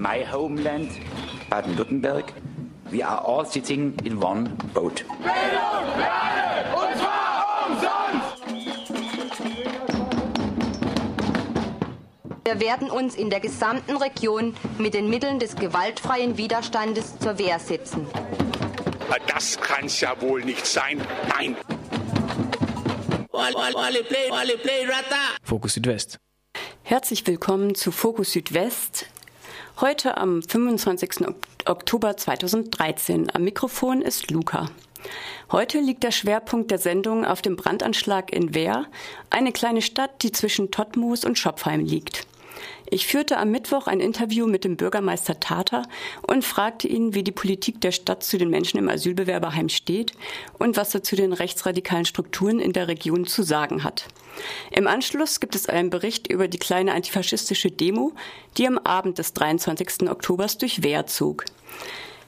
my homeland, Baden-Württemberg. We are all sitting in one boat. Bildung, und zwar umsonst! Wir werden uns in der gesamten Region mit den Mitteln des gewaltfreien Widerstandes zur Wehr setzen. Das kann's ja wohl nicht sein. Nein. Fokus Südwest. Herzlich willkommen zu Fokus Südwest. Heute am 25. Oktober 2013. Am Mikrofon ist Luca. Heute liegt der Schwerpunkt der Sendung auf dem Brandanschlag in Wehr, eine kleine Stadt, die zwischen Tottmoos und Schopfheim liegt. Ich führte am Mittwoch ein Interview mit dem Bürgermeister Tata und fragte ihn, wie die Politik der Stadt zu den Menschen im Asylbewerberheim steht und was er zu den rechtsradikalen Strukturen in der Region zu sagen hat. Im Anschluss gibt es einen Bericht über die kleine antifaschistische Demo, die am Abend des 23. Oktobers durch Wehr zog.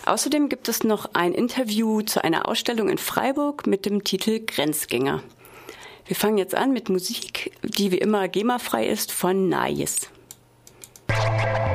Außerdem gibt es noch ein Interview zu einer Ausstellung in Freiburg mit dem Titel Grenzgänger. Wir fangen jetzt an mit Musik, die wie immer GEMA-frei ist von Nais. Thank you.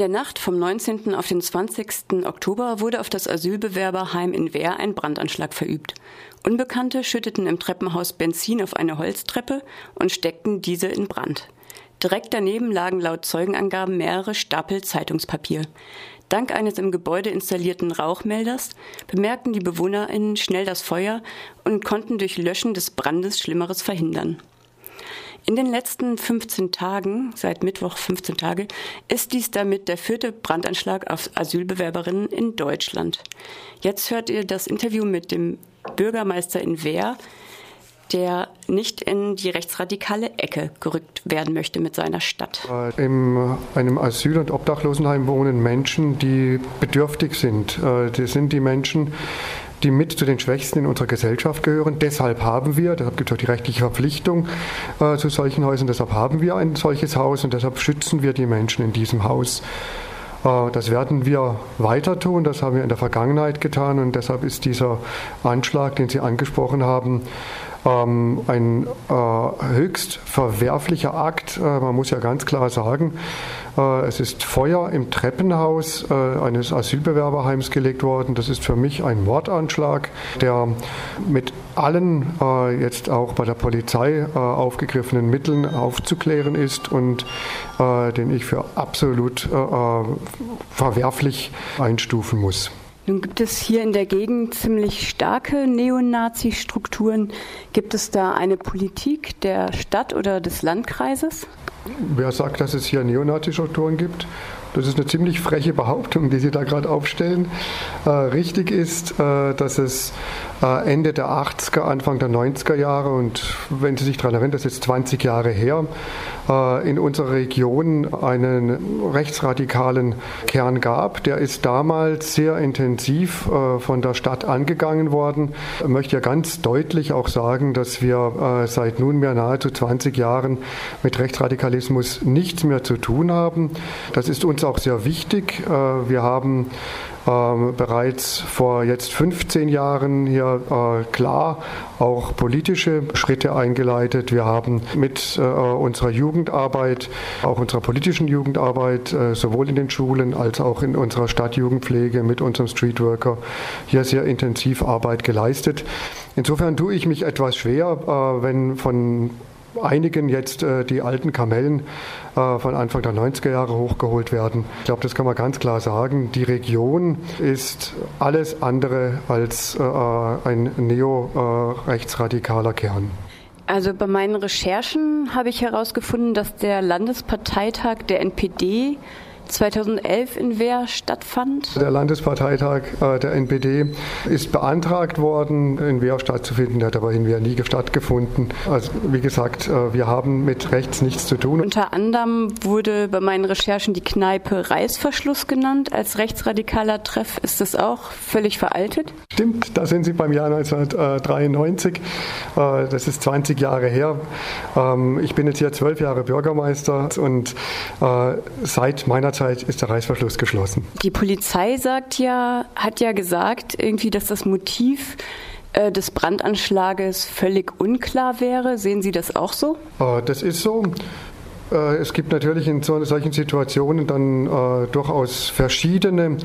Der Nacht vom 19. auf den 20. Oktober wurde auf das Asylbewerberheim in Wehr ein Brandanschlag verübt. Unbekannte schütteten im Treppenhaus Benzin auf eine Holztreppe und steckten diese in Brand. Direkt daneben lagen laut Zeugenangaben mehrere Stapel Zeitungspapier. Dank eines im Gebäude installierten Rauchmelders bemerkten die BewohnerInnen schnell das Feuer und konnten durch Löschen des Brandes Schlimmeres verhindern. In den letzten 15 Tagen, seit Mittwoch 15 Tage, ist dies damit der vierte Brandanschlag auf Asylbewerberinnen in Deutschland. Jetzt hört ihr das Interview mit dem Bürgermeister in Wehr, der nicht in die rechtsradikale Ecke gerückt werden möchte mit seiner Stadt. Äh, in einem Asyl- und Obdachlosenheim wohnen Menschen, die bedürftig sind. Äh, das sind die Menschen, die mit zu den Schwächsten in unserer Gesellschaft gehören. Deshalb haben wir, deshalb gibt es auch die rechtliche Verpflichtung äh, zu solchen Häusern, deshalb haben wir ein solches Haus und deshalb schützen wir die Menschen in diesem Haus. Äh, das werden wir weiter tun, das haben wir in der Vergangenheit getan und deshalb ist dieser Anschlag, den Sie angesprochen haben, ähm, ein äh, höchst verwerflicher Akt. Äh, man muss ja ganz klar sagen, es ist Feuer im Treppenhaus äh, eines Asylbewerberheims gelegt worden. Das ist für mich ein Mordanschlag, der mit allen äh, jetzt auch bei der Polizei äh, aufgegriffenen Mitteln aufzuklären ist und den ich für absolut verwerflich einstufen muss. Nun gibt es hier in der Gegend ziemlich starke Neonazi-Strukturen. Gibt es da eine Politik der Stadt oder des Landkreises? Wer sagt, dass es hier Neonazi-Strukturen gibt? Das ist eine ziemlich freche Behauptung, die Sie da gerade aufstellen. Äh, richtig ist, äh, dass es Ende der 80er, Anfang der 90er Jahre und wenn Sie sich daran erinnern, das ist 20 Jahre her, äh, in unserer Region einen rechtsradikalen Kern gab. Der ist damals sehr intensiv äh, von der Stadt angegangen worden. Ich möchte ja ganz deutlich auch sagen, dass wir seit nunmehr nahezu 20 Jahren mit Rechtsradikalismus nichts mehr zu tun haben. Das ist uns auch sehr wichtig. Wir haben ähm, bereits vor jetzt 15 Jahren hier äh, klar auch politische Schritte eingeleitet. Wir haben mit äh, unserer Jugendarbeit, auch unserer politischen Jugendarbeit, äh, sowohl in den Schulen als auch in unserer Stadtjugendpflege mit unserem Streetworker hier sehr intensiv Arbeit geleistet. Insofern tue ich mich etwas schwer, äh, wenn von einigen jetzt äh, die alten Kamellen äh, von Anfang der 90er Jahre hochgeholt werden. Ich glaube, das kann man ganz klar sagen. Die Region ist alles andere als äh, ein neo-rechtsradikaler Kern. Also bei meinen Recherchen habe ich herausgefunden, dass der Landesparteitag der NPD 2011 in Wehr stattfand? Der Landesparteitag äh, der NPD ist beantragt worden, in Wehr stattzufinden. Der hat aber in Wehr nie stattgefunden. Also wie gesagt, äh, wir haben mit rechts nichts zu tun. Unter anderem wurde bei meinen Recherchen die Kneipe Reißverschluss genannt als rechtsradikaler Treff. Ist das auch völlig veraltet? Stimmt, da sind Sie beim Jahr 1993. Äh, das ist 20 Jahre her. Ähm, ich bin jetzt hier zwölf Jahre Bürgermeister und seit meiner Zeit Zeit ist der Reißverschluss geschlossen. Die Polizei sagt ja, hat ja gesagt, irgendwie, dass das Motiv äh, des Brandanschlages völlig unklar wäre. Sehen Sie das auch so? Äh, das ist so. Äh, es gibt natürlich in solchen Situationen dann äh, durchaus verschiedene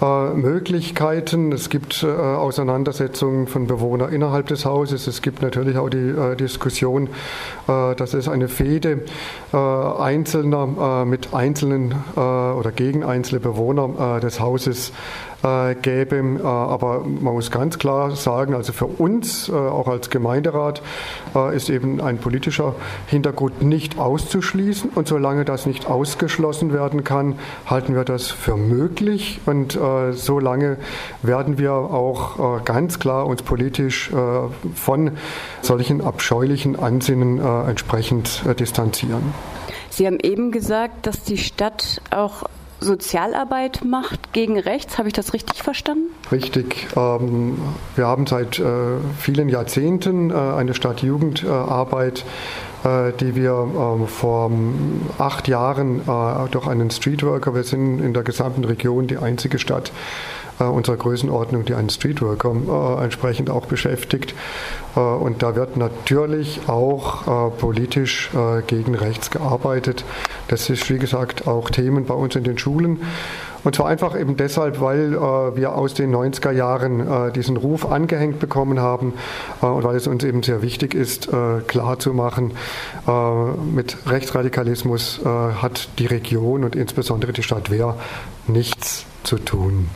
äh, Möglichkeiten. Es gibt Auseinandersetzungen von Bewohnern innerhalb des Hauses. Es gibt natürlich auch die Diskussion, dass es eine Fehde Einzelner mit einzelnen oder gegen einzelne Bewohner des Hauses äh, gäbe. Äh, aber man muss ganz klar sagen, also für uns, äh, auch als Gemeinderat, ist eben ein politischer Hintergrund nicht auszuschließen. Und solange das nicht ausgeschlossen werden kann, halten wir das für möglich. Und solange werden wir auch ganz klar uns politisch von solchen abscheulichen Ansinnen entsprechend distanzieren. Sie haben eben gesagt, dass die Stadt auch Sozialarbeit macht gegen rechts. Habe ich das richtig verstanden? Richtig. Ähm, wir haben seit äh, vielen Jahrzehnten äh, eine Stadtjugendarbeit, äh, die wir ähm, vor acht Jahren durch einen Streetworker, wir sind in der gesamten Region die einzige Stadt, äh, unserer Größenordnung, die einen Streetworker äh, entsprechend auch beschäftigt. Äh, und da wird natürlich auch äh, politisch äh, gegen rechts gearbeitet. Das ist, wie gesagt, auch Themen bei uns in den Schulen. Und zwar einfach eben deshalb, weil äh, wir aus den 90er Jahren äh, diesen Ruf angehängt bekommen haben äh, und weil es uns eben sehr wichtig ist, äh, klarzumachen, äh, mit Rechtsradikalismus äh, hat die Region und insbesondere die Stadt Wehr nichts zu tun.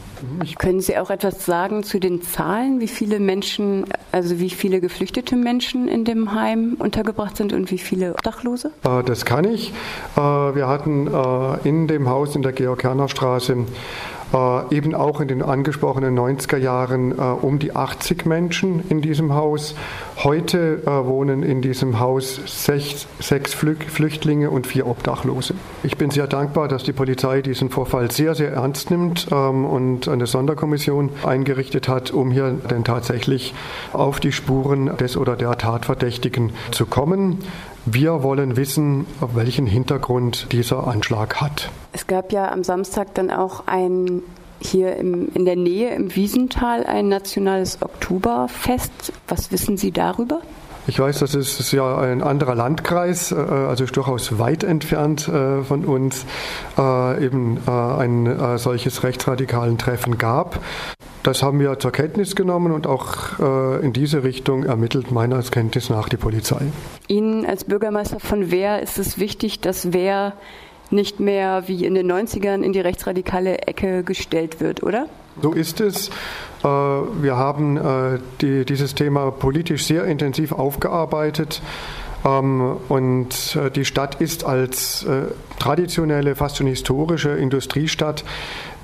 Können Sie auch etwas sagen zu den Zahlen, wie viele Menschen, also wie viele geflüchtete Menschen in dem Heim untergebracht sind und wie viele Obdachlose? Äh, das kann ich. Äh, wir hatten äh, in dem Haus in der Georg-Kerner-Straße äh, eben auch in den angesprochenen 90er Jahren äh, um die 80 Menschen in diesem Haus. Heute äh, wohnen in diesem Haus sechs, sechs Flüchtlinge und vier Obdachlose. Ich bin sehr dankbar, dass die Polizei diesen Vorfall sehr, sehr ernst nimmt ähm, und eine Sonderkommission eingerichtet hat, um hier denn tatsächlich auf die Spuren des oder der Tatverdächtigen zu kommen. Wir wollen wissen, welchen Hintergrund dieser Anschlag hat. Es gab ja am Samstag dann auch ein hier im, in der Nähe im Wiesental ein nationales Oktoberfest. Was wissen Sie darüber? Ich weiß, das ist ja ein anderer Landkreis, äh, also durchaus weit entfernt äh, von uns, äh, eben ein solches rechtsradikalen Treffen gab. Das haben wir zur Kenntnis genommen und auch äh, in diese Richtung ermittelt meiner Kenntnis nach die Polizei. Ihnen als Bürgermeister von Wehr ist es wichtig, dass Wehr nicht mehr wie in den 90ern in die rechtsradikale Ecke gestellt wird, oder? So ist es. Äh, wir haben äh, die, dieses Thema politisch sehr intensiv aufgearbeitet. Ähm, und äh, die Stadt ist als traditionelle, fast schon historische Industriestadt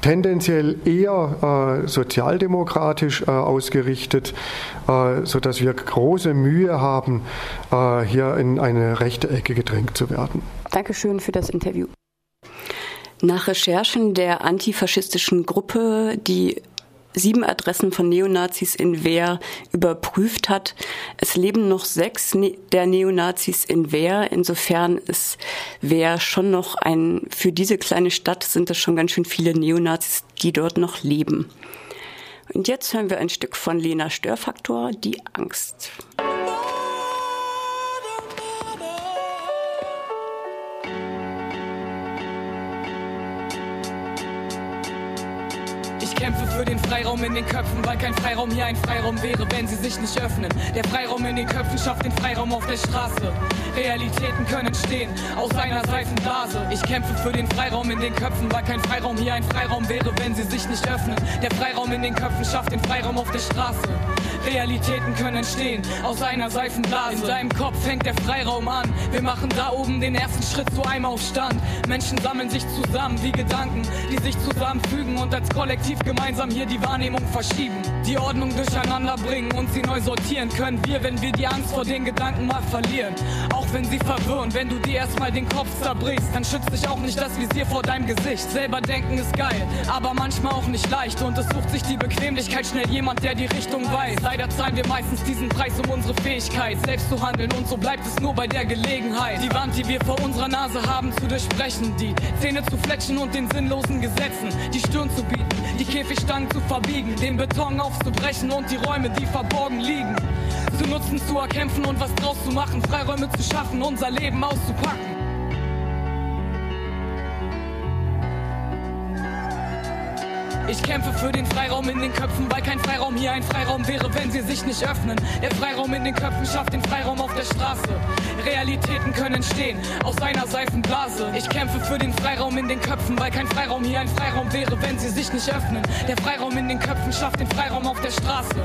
tendenziell eher äh, sozialdemokratisch äh, ausgerichtet, äh, sodass wir große Mühe haben, äh, hier in eine rechte Ecke gedrängt zu werden. Dankeschön für das Interview. Nach Recherchen der antifaschistischen Gruppe, die sieben Adressen von Neonazis in Wehr überprüft hat. Es leben noch sechs ne der Neonazis in Wehr. Insofern ist Wehr schon noch ein, für diese kleine Stadt sind es schon ganz schön viele Neonazis, die dort noch leben. Und jetzt hören wir ein Stück von Lena Störfaktor, die Angst. Für den Freiraum in den Köpfen, weil kein Freiraum hier ein Freiraum wäre, wenn sie sich nicht öffnen. Der Freiraum in den Köpfen schafft den Freiraum auf der Straße. Realitäten können stehen aus einer Seifenblase. Ich kämpfe für den Freiraum in den Köpfen, weil kein Freiraum hier ein Freiraum wäre, wenn sie sich nicht öffnen. Der Freiraum in den Köpfen schafft den Freiraum auf der Straße. Realitäten können entstehen aus einer Seifenblase. In deinem Kopf fängt der Freiraum an. Wir machen da oben den ersten Schritt zu einem Aufstand. Menschen sammeln sich zusammen wie Gedanken, die sich zusammenfügen und als Kollektiv gemeinsam hier die Wahrnehmung verschieben. Die Ordnung durcheinander bringen und sie neu sortieren können wir, wenn wir die Angst vor den Gedanken mal verlieren. Auch wenn sie verwirren, wenn du dir erstmal den Kopf zerbrichst, dann schützt dich auch nicht das Visier vor deinem Gesicht. Selber denken ist geil, aber manchmal auch nicht leicht und es sucht sich die Bequemlichkeit schnell jemand, der die Richtung weiß. Leider zahlen wir meistens diesen Preis um unsere Fähigkeit, selbst zu handeln und so bleibt es nur bei der Gelegenheit. Die Wand, die wir vor unserer Nase haben, zu durchbrechen, die Zähne zu fletschen und den sinnlosen Gesetzen die Stirn zu bieten, die Käfigstangen zu verbiegen, den Beton aufzubrechen und die Räume, die verborgen liegen, zu nutzen, zu erkämpfen und was draus zu machen, Freiräume zu schaffen, unser Leben auszupacken. Ich kämpfe für den Freiraum in den Köpfen, weil kein Freiraum hier ein Freiraum wäre, wenn sie sich nicht öffnen. Der Freiraum in den Köpfen schafft den Freiraum auf der Straße. Realitäten können entstehen aus einer Seifenblase. Ich kämpfe für den Freiraum in den Köpfen, weil kein Freiraum hier ein Freiraum wäre, wenn sie sich nicht öffnen. Der Freiraum in den Köpfen schafft den Freiraum auf der Straße.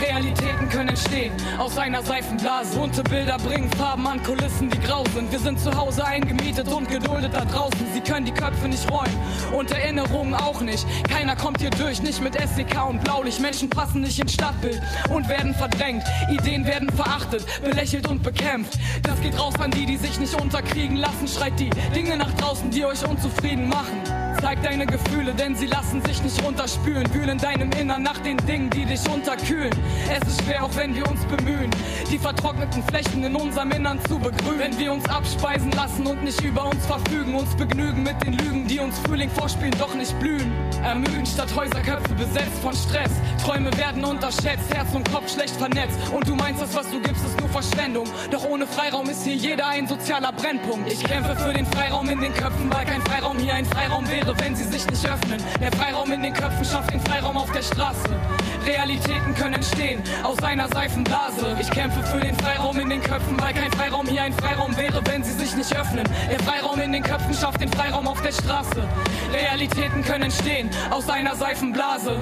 Realitäten können entstehen aus einer Seifenblase. Bunte Bilder bringen Farben an Kulissen, die grau sind. Wir sind zu Hause eingemietet und geduldet da draußen. Sie können die Köpfe nicht räumen und Erinnerungen auch nicht. Keiner kommt hier durch, nicht mit SDK und Blaulicht. Menschen passen nicht ins Stadtbild und werden verdrängt. Ideen werden verachtet, belächelt und bekämpft. Das geht raus an die, die sich nicht unterkriegen lassen. Schreit die Dinge nach draußen, die euch unzufrieden machen. Zeig deine Gefühle, denn sie lassen sich nicht runterspülen. Wühlen deinem Innern nach den Dingen, die dich unterkühlen. Es ist schwer, auch wenn wir uns bemühen, die vertrockneten Flächen in unserem Innern zu begrünen. Wenn wir uns abspeisen lassen und nicht über uns verfügen, uns begnügen mit den Lügen, die uns Frühling vorspielen, doch nicht blühen. Ermüden statt Häuserköpfe besetzt von Stress. Träume werden unterschätzt, Herz und Kopf schlecht vernetzt. Und du meinst, das, was du gibst, ist nur Verschwendung. Doch ohne Freiraum ist hier jeder ein sozialer Brennpunkt. Ich kämpfe für den Freiraum in den Köpfen, weil kein Freiraum hier ein Freiraum wäre, wenn sie sich nicht öffnen. Der Freiraum in den Köpfen schafft den Freiraum auf der Straße. Realitäten können entstehen aus einer Seifenblase. Ich kämpfe für den Freiraum in den Köpfen, weil kein Freiraum hier ein Freiraum wäre, wenn sie sich nicht öffnen. Der Freiraum in den Köpfen schafft den Freiraum auf der Straße. Realitäten können entstehen aus einer Seifenblase.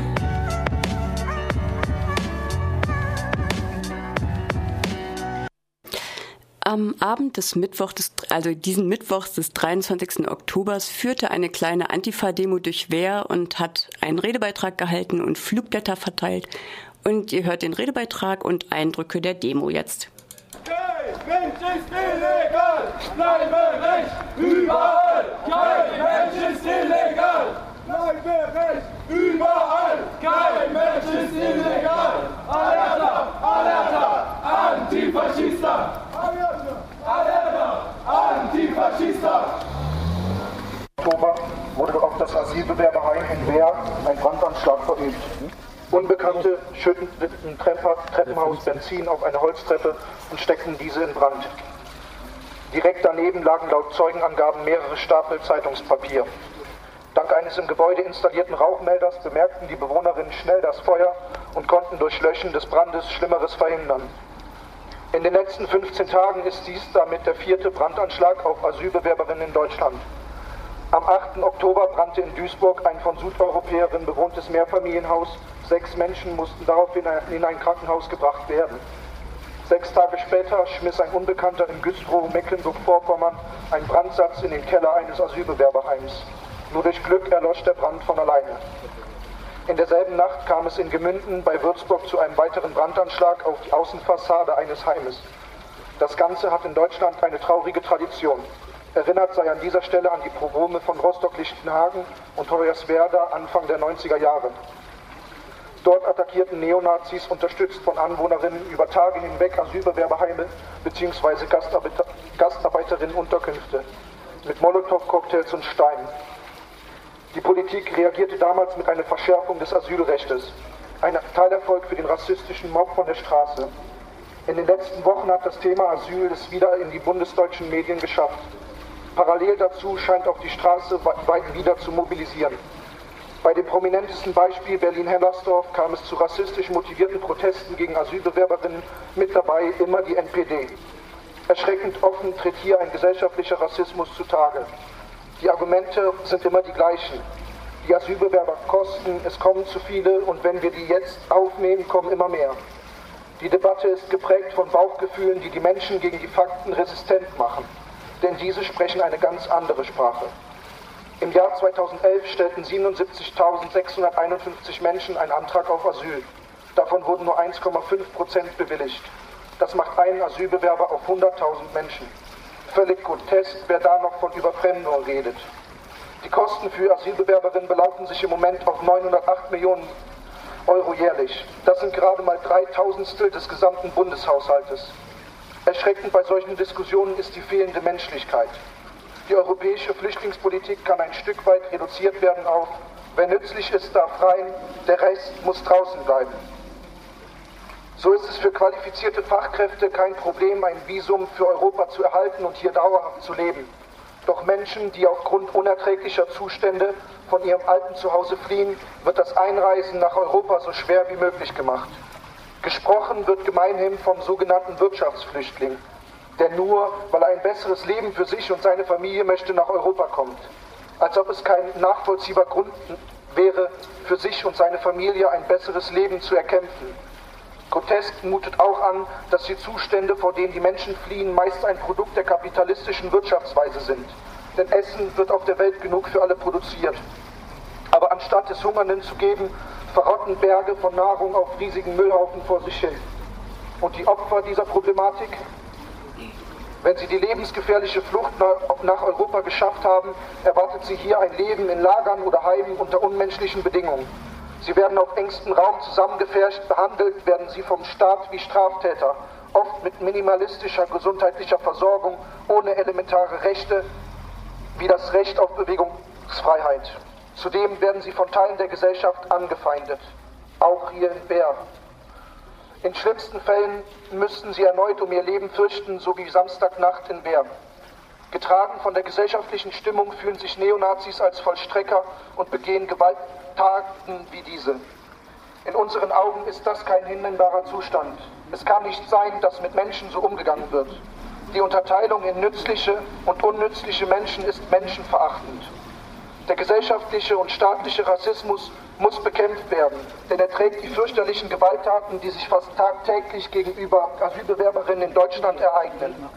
Am Abend des Mittwochs, also diesen Mittwochs des 23. Oktobers, führte eine kleine Antifa-Demo durch Wehr und hat einen Redebeitrag gehalten und Flugblätter verteilt. Und ihr hört den Redebeitrag und Eindrücke der Demo jetzt. Kein Mensch ist illegal, bleibe Recht überall. Kein Mensch ist illegal, bleibe Recht überall. Kein Mensch ist illegal. Alerta, Alerta, Antifaschista. Alerta, Antifaschista. Oktober wurde auf das Asylbewerberheim in Wehr ein Brandanschlag verübt. Unbekannte schütteten im Treppenhaus Benzin auf eine Holztreppe und steckten diese in Brand. Direkt daneben lagen laut Zeugenangaben mehrere Stapel Zeitungspapier. Dank eines im Gebäude installierten Rauchmelders bemerkten die Bewohnerinnen schnell das Feuer und konnten durch Löschen des Brandes Schlimmeres verhindern. In den letzten 15 Tagen ist dies damit der vierte Brandanschlag auf Asylbewerberinnen in Deutschland. Am 8. Oktober brannte in Duisburg ein von Südeuropäerinnen bewohntes Mehrfamilienhaus. Sechs Menschen mussten daraufhin in ein Krankenhaus gebracht werden. Sechs Tage später schmiss ein Unbekannter in Güstrow, Mecklenburg-Vorpommern, einen Brandsatz in den Keller eines Asylbewerberheims. Nur durch Glück erlosch der Brand von alleine. In derselben Nacht kam es in Gemünden bei Würzburg zu einem weiteren Brandanschlag auf die Außenfassade eines Heimes. Das Ganze hat in Deutschland eine traurige Tradition. Erinnert sei an dieser Stelle an die Pogrome von Rostock-Lichtenhagen und Hoyerswerda Anfang der 90er Jahre. Dort attackierten Neonazis, unterstützt von Anwohnerinnen, über Tage hinweg Asylbewerberheime bzw. Gastarbeiter Gastarbeiterinnenunterkünfte mit Molotow-Cocktails und Steinen. Die Politik reagierte damals mit einer Verschärfung des Asylrechtes. Ein Teilerfolg für den rassistischen Mob von der Straße. In den letzten Wochen hat das Thema Asyl es wieder in die bundesdeutschen Medien geschafft. Parallel dazu scheint auch die Straße wieder zu mobilisieren. Bei dem prominentesten Beispiel Berlin-Hellersdorf kam es zu rassistisch motivierten Protesten gegen Asylbewerberinnen, mit dabei immer die NPD. Erschreckend offen tritt hier ein gesellschaftlicher Rassismus zutage. Die Argumente sind immer die gleichen. Die Asylbewerber kosten, es kommen zu viele und wenn wir die jetzt aufnehmen, kommen immer mehr. Die Debatte ist geprägt von Bauchgefühlen, die die Menschen gegen die Fakten resistent machen. Denn diese sprechen eine ganz andere Sprache. Im Jahr 2011 stellten 77.651 Menschen einen Antrag auf Asyl. Davon wurden nur 1,5 Prozent bewilligt. Das macht einen Asylbewerber auf 100.000 Menschen völlig grotesk, wer da noch von Überfremdung redet. Die Kosten für Asylbewerberinnen belaufen sich im Moment auf 908 Millionen Euro jährlich. Das sind gerade mal drei Tausendstel des gesamten Bundeshaushaltes. Erschreckend bei solchen Diskussionen ist die fehlende Menschlichkeit. Die europäische Flüchtlingspolitik kann ein Stück weit reduziert werden auf, wer nützlich ist, darf rein, der Rest muss draußen bleiben. So ist es für qualifizierte Fachkräfte kein Problem, ein Visum für Europa zu erhalten und hier dauerhaft zu leben. Doch Menschen, die aufgrund unerträglicher Zustände von ihrem alten Zuhause fliehen, wird das Einreisen nach Europa so schwer wie möglich gemacht. Gesprochen wird gemeinhin vom sogenannten Wirtschaftsflüchtling, der nur, weil er ein besseres Leben für sich und seine Familie möchte, nach Europa kommt. Als ob es kein nachvollziehbarer Grund wäre, für sich und seine Familie ein besseres Leben zu erkämpfen. Protest mutet auch an, dass die Zustände, vor denen die Menschen fliehen, meist ein Produkt der kapitalistischen Wirtschaftsweise sind. Denn Essen wird auf der Welt genug für alle produziert. Aber anstatt es Hungernden zu geben, verrotten Berge von Nahrung auf riesigen Müllhaufen vor sich hin. Und die Opfer dieser Problematik? Wenn sie die lebensgefährliche Flucht nach Europa geschafft haben, erwartet sie hier ein Leben in Lagern oder Heimen unter unmenschlichen Bedingungen. Sie werden auf engstem Raum zusammengefärscht, behandelt werden sie vom Staat wie Straftäter, oft mit minimalistischer gesundheitlicher Versorgung, ohne elementare Rechte wie das Recht auf Bewegungsfreiheit. Zudem werden sie von Teilen der Gesellschaft angefeindet, auch hier in Bär. In schlimmsten Fällen müssten sie erneut um ihr Leben fürchten, so wie Samstagnacht in Bern. Getragen von der gesellschaftlichen Stimmung fühlen sich Neonazis als Vollstrecker und begehen Gewalttaten wie diese. In unseren Augen ist das kein hinnehmbarer Zustand. Es kann nicht sein, dass mit Menschen so umgegangen wird. Die Unterteilung in nützliche und unnützliche Menschen ist menschenverachtend. Der gesellschaftliche und staatliche Rassismus muss bekämpft werden, denn er trägt die fürchterlichen Gewalttaten, die sich fast tagtäglich gegenüber Asylbewerberinnen in Deutschland ereignen.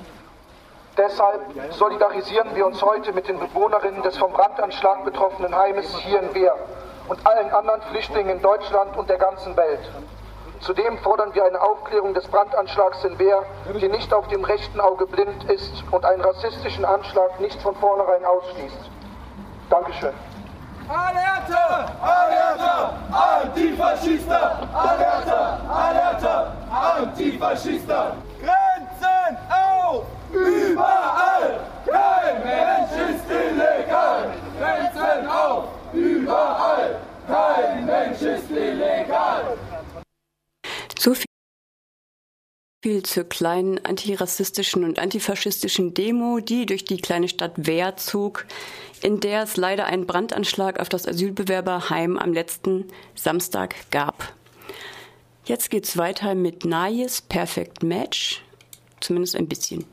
Deshalb solidarisieren wir uns heute mit den Bewohnerinnen des vom Brandanschlag betroffenen Heimes hier in Wehr und allen anderen Flüchtlingen in Deutschland und der ganzen Welt. Zudem fordern wir eine Aufklärung des Brandanschlags in Wehr, die nicht auf dem rechten Auge blind ist und einen rassistischen Anschlag nicht von vornherein ausschließt. Dankeschön. Alerta! Alerta! Antifaschista! Alerta! Alerta! Antifaschista! Grenzen auf! Überall! Kein Mensch ist illegal! Grenzen auf! Überall! Kein Mensch ist illegal! So zur kleinen antirassistischen und antifaschistischen Demo, die durch die kleine Stadt Wehr zog, in der es leider einen Brandanschlag auf das Asylbewerberheim am letzten Samstag gab. Jetzt geht's weiter mit Nayes Perfect Match, zumindest ein bisschen.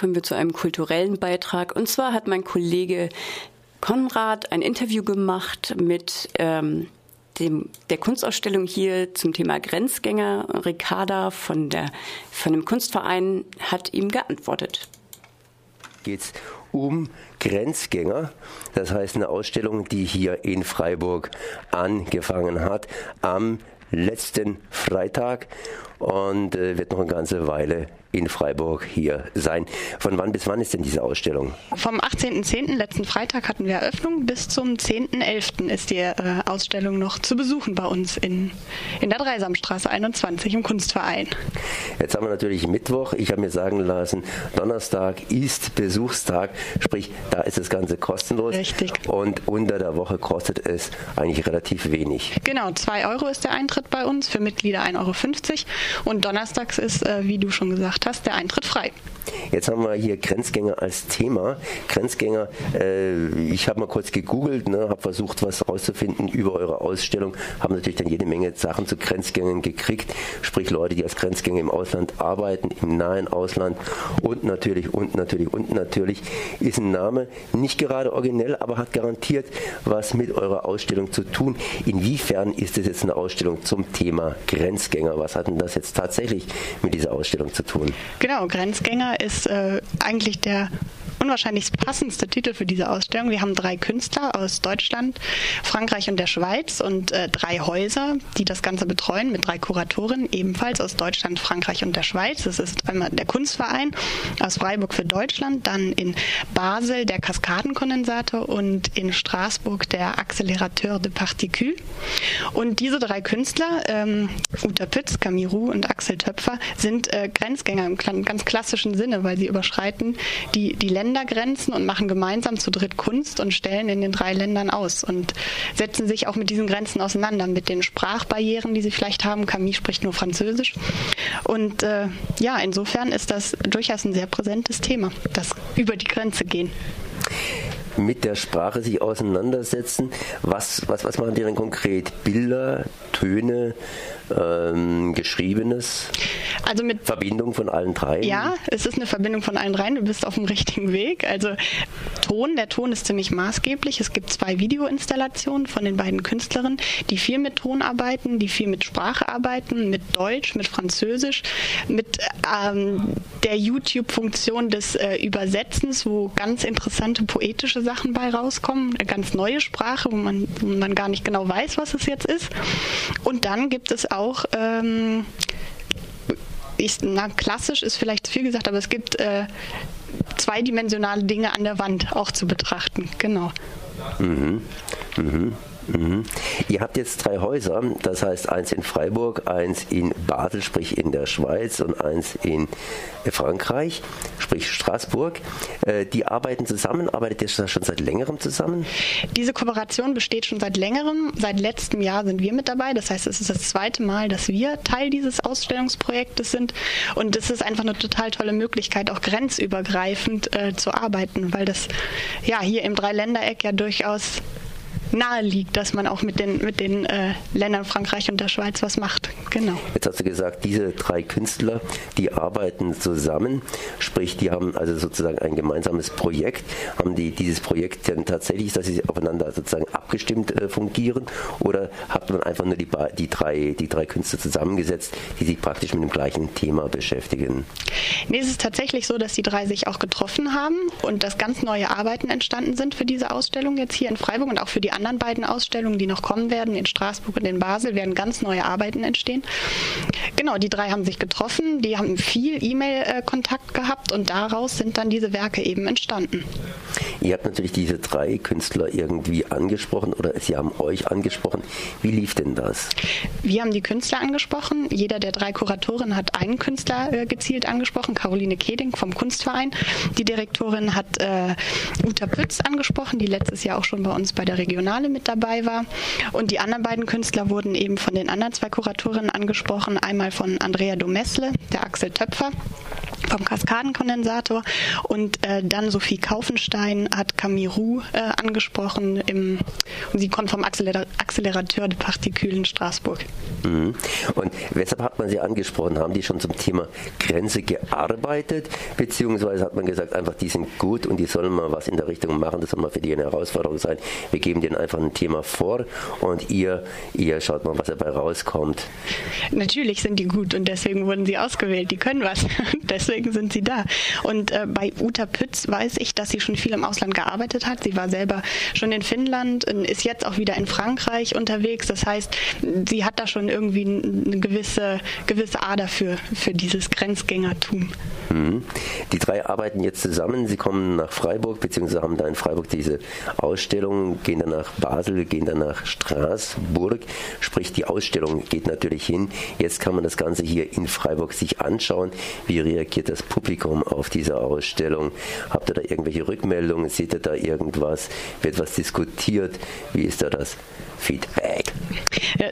Kommen wir zu einem kulturellen Beitrag. Und zwar hat mein Kollege Konrad ein Interview gemacht mit ähm, dem, der Kunstausstellung hier zum Thema Grenzgänger. Ricarda von, der, von dem Kunstverein hat ihm geantwortet. Geht's um Grenzgänger. Das heißt eine Ausstellung, die hier in Freiburg angefangen hat am letzten Freitag und äh, wird noch eine ganze Weile in Freiburg hier sein. Von wann bis wann ist denn diese Ausstellung? Vom 18.10. letzten Freitag hatten wir Eröffnung bis zum 10.11. ist die äh, Ausstellung noch zu besuchen bei uns in, in der Dreisamstraße 21 im Kunstverein. Jetzt haben wir natürlich Mittwoch. Ich habe mir sagen lassen, Donnerstag ist Besuchstag, sprich, da ist das Ganze kostenlos. Richtig. Und unter der Woche kostet es eigentlich relativ wenig. Genau, 2 Euro ist der Eintritt bei uns, für Mitglieder 1,50 Euro. Und donnerstags ist, äh, wie du schon gesagt hast, der Eintritt frei. Jetzt haben wir hier Grenzgänger als Thema. Grenzgänger, äh, ich habe mal kurz gegoogelt, ne, habe versucht, was rauszufinden über eure Ausstellung, haben natürlich dann jede Menge Sachen zu Grenzgängern gekriegt, sprich Leute, die als Grenzgänger im Ausland arbeiten, im nahen Ausland und natürlich, und natürlich, und natürlich ist ein Name nicht gerade originell, aber hat garantiert was mit eurer Ausstellung zu tun. Inwiefern ist es jetzt eine Ausstellung zum Thema Grenzgänger? Was hat denn das jetzt tatsächlich mit dieser Ausstellung zu tun? Genau, Grenzgänger ist äh, eigentlich der unwahrscheinlich passendste Titel für diese Ausstellung. Wir haben drei Künstler aus Deutschland, Frankreich und der Schweiz und äh, drei Häuser, die das Ganze betreuen mit drei Kuratoren, ebenfalls aus Deutschland, Frankreich und der Schweiz. Das ist einmal der Kunstverein aus Freiburg für Deutschland, dann in Basel der Kaskadenkondensator und in Straßburg der Accélérateur de Particules. Und diese drei Künstler, ähm, Uta Pütz, Camille und Axel Töpfer, sind äh, Grenzgänger im ganz klassischen Sinne, weil sie überschreiten die, die Ländergrenzen und machen gemeinsam zu dritt Kunst und stellen in den drei Ländern aus und setzen sich auch mit diesen Grenzen auseinander, mit den Sprachbarrieren, die sie vielleicht haben. Camille spricht nur Französisch. Und äh, ja, insofern ist das durchaus ein sehr präsentes Thema, das über die Grenze gehen mit der Sprache sich auseinandersetzen. Was, was, was machen die denn konkret? Bilder, Töne, ähm, Geschriebenes? Also mit Verbindung von allen dreien? Ja, es ist eine Verbindung von allen dreien. Du bist auf dem richtigen Weg. Also Ton, der Ton ist ziemlich maßgeblich. Es gibt zwei Videoinstallationen von den beiden Künstlerinnen, die viel mit Ton arbeiten, die viel mit Sprache arbeiten, mit Deutsch, mit Französisch, mit ähm, der YouTube-Funktion des äh, Übersetzens, wo ganz interessante poetische Sachen bei rauskommen, eine ganz neue Sprache, wo man, wo man gar nicht genau weiß, was es jetzt ist. Und dann gibt es auch ähm, ich, na, klassisch ist vielleicht zu viel gesagt, aber es gibt äh, zweidimensionale Dinge an der Wand auch zu betrachten. Genau. Mhm. Mhm. Mhm. Ihr habt jetzt drei Häuser, das heißt eins in Freiburg, eins in Basel, sprich in der Schweiz und eins in Frankreich, sprich Straßburg. Äh, die arbeiten zusammen, arbeitet ihr schon seit längerem zusammen? Diese Kooperation besteht schon seit längerem. Seit letztem Jahr sind wir mit dabei. Das heißt, es ist das zweite Mal, dass wir Teil dieses Ausstellungsprojektes sind. Und es ist einfach eine total tolle Möglichkeit, auch grenzübergreifend äh, zu arbeiten, weil das ja hier im Dreiländereck ja durchaus nahe liegt, dass man auch mit den, mit den äh, Ländern Frankreich und der Schweiz was macht. Genau. Jetzt hast du gesagt, diese drei Künstler, die arbeiten zusammen, sprich, die haben also sozusagen ein gemeinsames Projekt. Haben die dieses Projekt denn tatsächlich, dass sie aufeinander sozusagen abgestimmt äh, fungieren oder hat man einfach nur die, die, drei, die drei Künstler zusammengesetzt, die sich praktisch mit dem gleichen Thema beschäftigen? Nee, es ist tatsächlich so, dass die drei sich auch getroffen haben und dass ganz neue Arbeiten entstanden sind für diese Ausstellung jetzt hier in Freiburg und auch für die anderen beiden Ausstellungen, die noch kommen werden, in Straßburg und in Basel, werden ganz neue Arbeiten entstehen. Genau, die drei haben sich getroffen, die haben viel E-Mail-Kontakt gehabt und daraus sind dann diese Werke eben entstanden. Ihr habt natürlich diese drei Künstler irgendwie angesprochen oder sie haben euch angesprochen. Wie lief denn das? Wir haben die Künstler angesprochen. Jeder der drei Kuratoren hat einen Künstler äh, gezielt angesprochen. Caroline Keding vom Kunstverein. Die Direktorin hat äh, Uta Pütz angesprochen, die letztes Jahr auch schon bei uns bei der Regionale mit dabei war. Und die anderen beiden Künstler wurden eben von den anderen zwei Kuratorinnen angesprochen. Einmal von Andrea Domessle, der Axel Töpfer vom Kaskadenkondensator und äh, dann Sophie Kaufenstein hat Camille äh, angesprochen im, und sie kommt vom Accélérateur de Particules in Straßburg. Mhm. Und weshalb hat man sie angesprochen? Haben die schon zum Thema Grenze gearbeitet, beziehungsweise hat man gesagt, einfach die sind gut und die sollen mal was in der Richtung machen, das soll mal für die eine Herausforderung sein. Wir geben denen einfach ein Thema vor und ihr, ihr schaut mal, was dabei rauskommt. Natürlich sind die gut und deswegen wurden sie ausgewählt, die können was. deswegen sind sie da. Und äh, bei Uta Pütz weiß ich, dass sie schon viel im Ausland gearbeitet hat. Sie war selber schon in Finnland, ist jetzt auch wieder in Frankreich unterwegs. Das heißt, sie hat da schon irgendwie eine gewisse, gewisse Ader für, für dieses Grenzgängertum. Mhm. Die drei arbeiten jetzt zusammen. Sie kommen nach Freiburg, beziehungsweise haben da in Freiburg diese Ausstellung, gehen dann nach Basel, gehen dann nach Straßburg. Sprich, die Ausstellung geht natürlich hin. Jetzt kann man das Ganze hier in Freiburg sich anschauen. Wie reagiert das Publikum auf diese Ausstellung? Habt ihr da irgendwelche Rückmeldungen? Seht ihr da irgendwas? Wird was diskutiert? Wie ist da das? Feedback?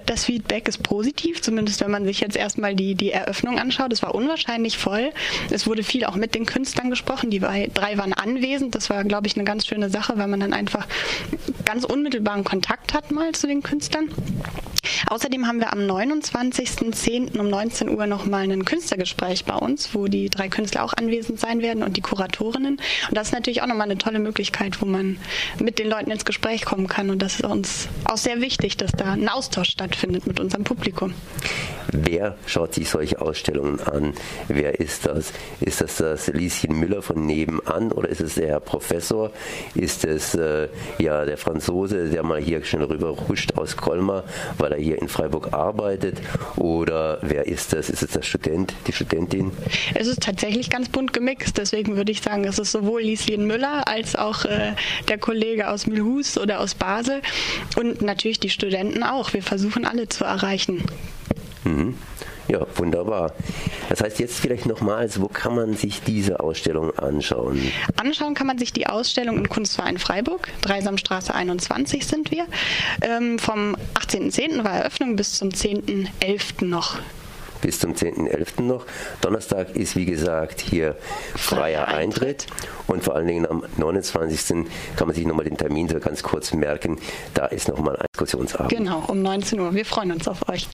Das Feedback ist positiv, zumindest wenn man sich jetzt erstmal die, die Eröffnung anschaut. Es war unwahrscheinlich voll. Es wurde viel auch mit den Künstlern gesprochen. Die drei waren anwesend. Das war, glaube ich, eine ganz schöne Sache, weil man dann einfach ganz unmittelbaren Kontakt hat mal zu den Künstlern. Außerdem haben wir am 29.10. um 19 Uhr nochmal ein Künstlergespräch bei uns, wo die drei Künstler auch anwesend sein werden und die Kuratorinnen. Und das ist natürlich auch nochmal eine tolle Möglichkeit, wo man mit den Leuten ins Gespräch kommen kann. Und das ist uns auch sehr wichtig, dass da ein Austausch stattfindet mit unserem Publikum. Wer schaut sich solche Ausstellungen an? Wer ist das? Ist das das Lieschen Müller von nebenan oder ist es der Herr Professor? Ist es äh, ja der Franzose, der mal hier schnell rüber ruscht aus Colmar, weil er hier in Freiburg arbeitet? Oder wer ist das? Ist es der Student, die Studentin? Es ist tatsächlich ganz bunt gemixt, deswegen würde ich sagen, es ist sowohl Lieschen Müller als auch äh, der Kollege aus Milhus oder aus Basel und natürlich die Studenten auch. Wir versuchen alle zu erreichen. Mhm. Ja, wunderbar. Das heißt jetzt vielleicht nochmals, wo kann man sich diese Ausstellung anschauen? Anschauen kann man sich die Ausstellung im Kunstverein Freiburg, Dreisamstraße 21 sind wir. Ähm, vom 18.10. war Eröffnung bis zum 10.11. noch bis zum 10.11. noch. Donnerstag ist, wie gesagt, hier freier Eintritt. Und vor allen Dingen am 29. kann man sich nochmal den Termin so ganz kurz merken. Da ist nochmal ein Diskussionsabend. Genau, um 19 Uhr. Wir freuen uns auf euch.